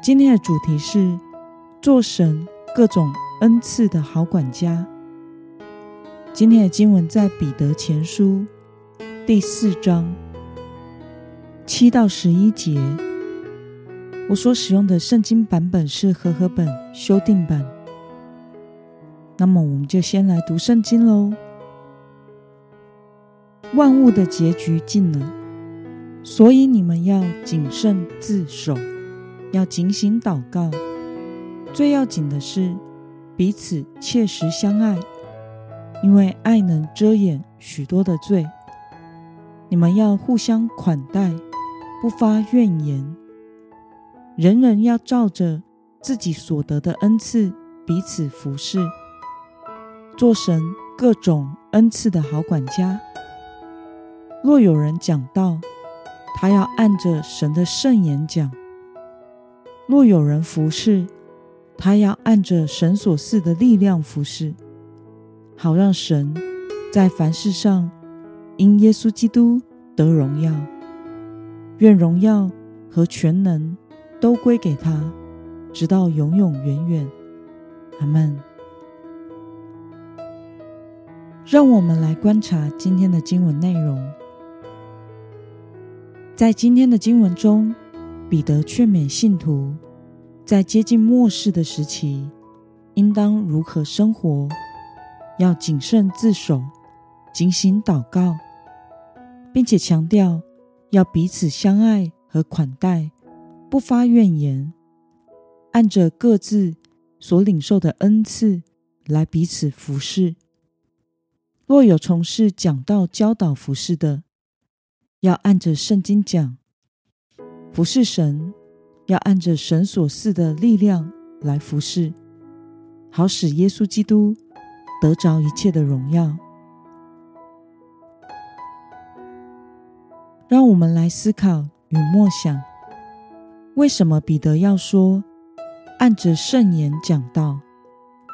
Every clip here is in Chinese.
今天的主题是做神各种恩赐的好管家。今天的经文在彼得前书第四章七到十一节。我所使用的圣经版本是和合本修订版。那么，我们就先来读圣经喽。万物的结局近了，所以你们要谨慎自守。要警醒祷告，最要紧的是彼此切实相爱，因为爱能遮掩许多的罪。你们要互相款待，不发怨言。人人要照着自己所得的恩赐彼此服侍，做神各种恩赐的好管家。若有人讲道，他要按着神的圣言讲。若有人服侍，他要按着神所赐的力量服侍，好让神在凡事上因耶稣基督得荣耀。愿荣耀和全能都归给他，直到永永远远。阿门。让我们来观察今天的经文内容。在今天的经文中。彼得劝勉信徒，在接近末世的时期，应当如何生活？要谨慎自守，警醒祷告，并且强调要彼此相爱和款待，不发怨言，按着各自所领受的恩赐来彼此服侍。若有从事讲道、教导、服侍的，要按着圣经讲。服侍神，要按着神所赐的力量来服侍，好使耶稣基督得着一切的荣耀。让我们来思考与默想：为什么彼得要说按着圣言讲道，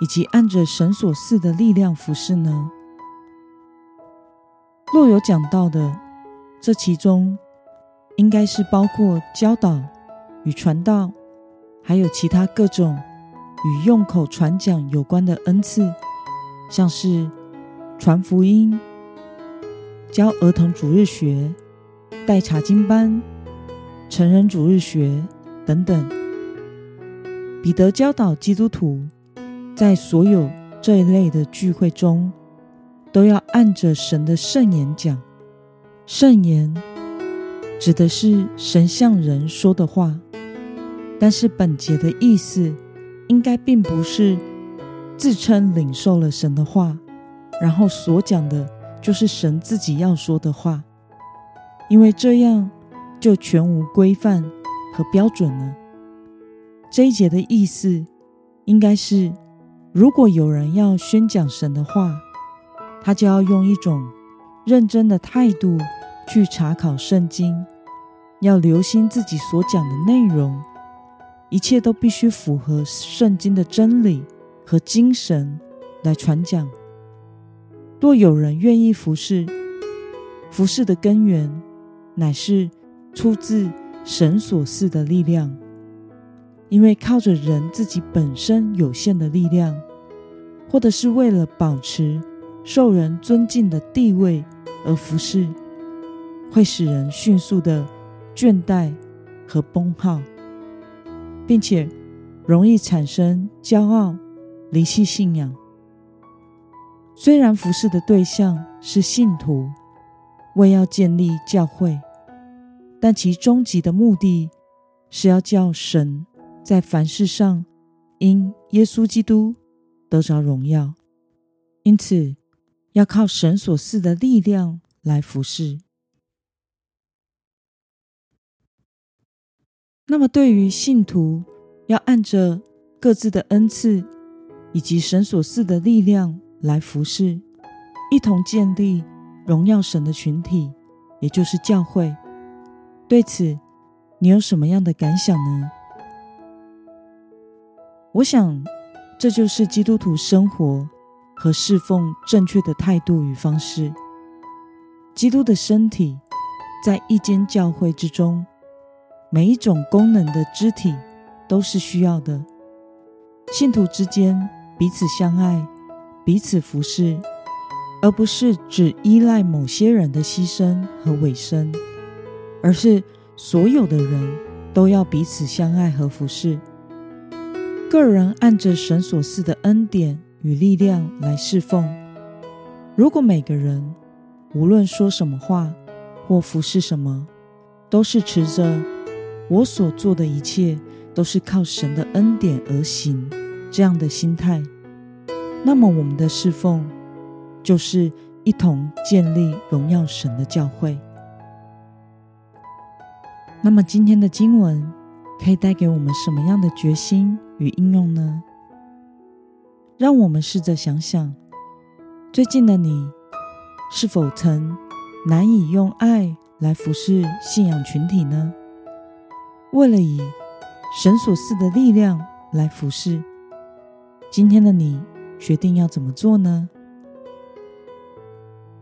以及按着神所赐的力量服侍呢？若有讲到的，这其中。应该是包括教导与传道，还有其他各种与用口传讲有关的恩赐，像是传福音、教儿童主日学、带查经班、成人主日学等等。彼得教导基督徒，在所有这一类的聚会中，都要按着神的圣言讲圣言。指的是神向人说的话，但是本节的意思应该并不是自称领受了神的话，然后所讲的就是神自己要说的话，因为这样就全无规范和标准了。这一节的意思应该是，如果有人要宣讲神的话，他就要用一种认真的态度去查考圣经。要留心自己所讲的内容，一切都必须符合圣经的真理和精神来传讲。若有人愿意服侍，服侍的根源乃是出自神所赐的力量，因为靠着人自己本身有限的力量，或者是为了保持受人尊敬的地位而服侍，会使人迅速的。倦怠和崩耗，并且容易产生骄傲、离弃信仰。虽然服侍的对象是信徒，为要建立教会，但其终极的目的是要叫神在凡事上因耶稣基督得着荣耀。因此，要靠神所赐的力量来服侍。那么，对于信徒要按着各自的恩赐以及神所赐的力量来服侍，一同建立荣耀神的群体，也就是教会。对此，你有什么样的感想呢？我想，这就是基督徒生活和侍奉正确的态度与方式。基督的身体在一间教会之中，每一种功能的肢体都是需要的。信徒之间彼此相爱，彼此服侍，而不是只依赖某些人的牺牲和委身，而是所有的人都要彼此相爱和服侍。个人按着神所赐的恩典与力量来侍奉。如果每个人，无论说什么话或服侍什么，都是持着我所做的一切都是靠神的恩典而行这样的心态，那么我们的侍奉就是一同建立荣耀神的教会。那么今天的经文可以带给我们什么样的决心与应用呢？让我们试着想想，最近的你。是否曾难以用爱来服侍信仰群体呢？为了以神所赐的力量来服侍，今天的你决定要怎么做呢？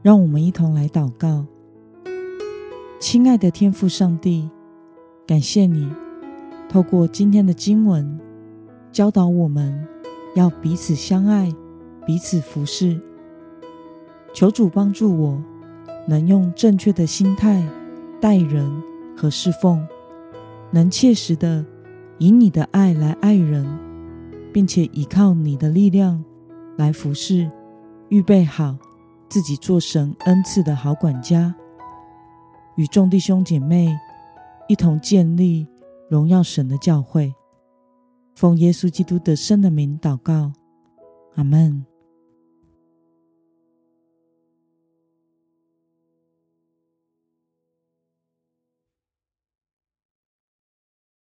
让我们一同来祷告。亲爱的天父上帝，感谢你透过今天的经文教导我们要彼此相爱，彼此服侍。求主帮助我，能用正确的心态待人和侍奉，能切实的以你的爱来爱人，并且依靠你的力量来服侍，预备好自己做神恩赐的好管家，与众弟兄姐妹一同建立荣耀神的教会。奉耶稣基督的圣的名祷告，阿门。